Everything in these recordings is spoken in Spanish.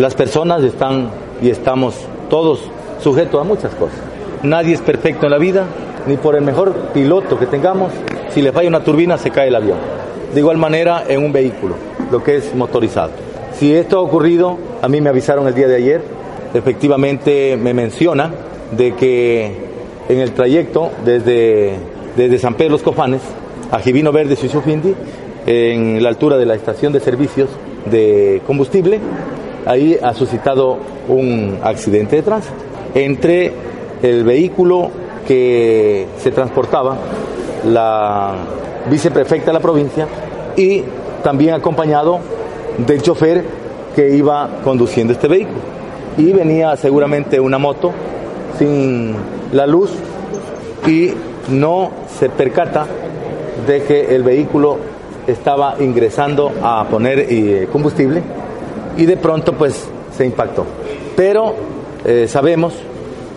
Las personas están y estamos todos sujetos a muchas cosas. Nadie es perfecto en la vida, ni por el mejor piloto que tengamos, si le falla una turbina se cae el avión. De igual manera en un vehículo, lo que es motorizado. Si esto ha ocurrido, a mí me avisaron el día de ayer, efectivamente me menciona de que en el trayecto desde, desde San Pedro Los Cofanes a Givino Verde Suizufindi, en la altura de la estación de servicios de combustible, ahí ha suscitado un accidente de tránsito entre el vehículo que se transportaba la viceprefecta de la provincia y también acompañado del chofer que iba conduciendo este vehículo. Y venía seguramente una moto sin la luz y no se percata de que el vehículo estaba ingresando a poner eh, combustible y de pronto pues se impactó. Pero eh, sabemos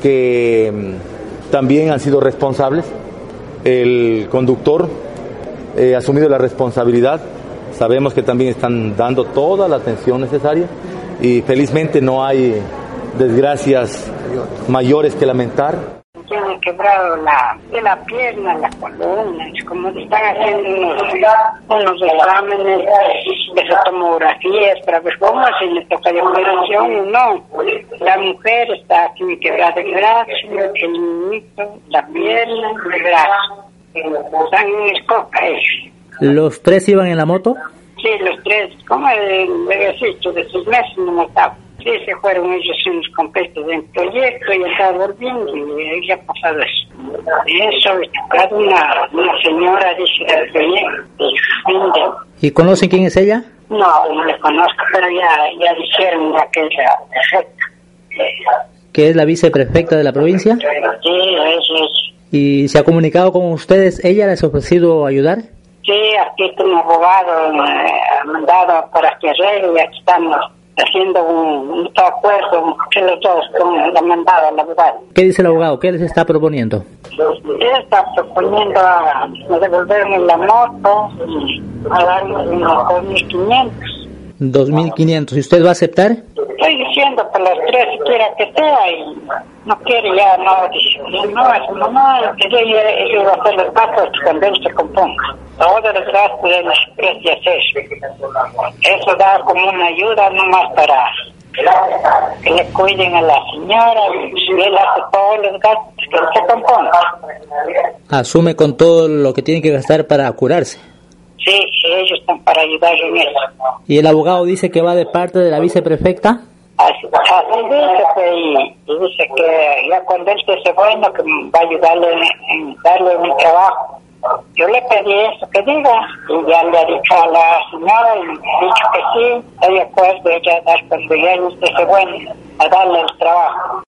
que mm, también han sido responsables. El conductor eh, ha asumido la responsabilidad. Sabemos que también están dando toda la atención necesaria y felizmente no hay desgracias mayores que lamentar quebrado la, de la pierna, la columna, es como están haciendo unos, unos exámenes de tomografías para ver cómo si le toca de operación o no. La mujer está aquí quebrada el brazo, el niñito, la pierna, el brazo. Están en escoca ¿Los tres iban en la moto? Sí, los tres. Como el bebecito de seis meses no mataba. Sí, se fueron ellos unos completos del proyecto y estaba volviendo y ya ha pasado eso. Eso, cada una, una señora dice del proyecto. ¿Y conocen quién es ella? No, no le conozco, pero ya, ya dijeron que es la prefecta. ¿Que es la viceprefecta de la provincia? Sí, eso es. ¿Y se ha comunicado con ustedes? ¿Ella les ha ofrecido ayudar? Sí, aquí un abogado eh, ha mandado para que arregle y aquí estamos haciendo un, un acuerdo que los dos con la mandada al abogado. ¿Qué dice el abogado? ¿Qué les está proponiendo? Él está proponiendo a, a devolverme la moto y a darme unos 2.500. 2.500. ¿Y usted va a aceptar? Estoy diciendo que las tres quiera que sea y no quiere ya, no, dice, no, es mamá, que yo iba a hacer los gastos cuando él se componga. Todos los gastos de las y hacer. Eso da como una ayuda nomás para que le cuiden a la señora y él hace todos los gastos que él se componga. Asume con todo lo que tiene que gastar para curarse. Sí, ellos están para ayudar en eso. ¿Y el abogado dice que va de parte de la viceprefecta? Así, dice que, y, dice que ya cuando él esté bueno que va a ayudarle en, darle mi trabajo. Yo le pedí eso que diga y ya le ha dicho a la señora y ha dicho que sí, está de acuerdo ella dar cuando ya él esté bueno a darle el trabajo.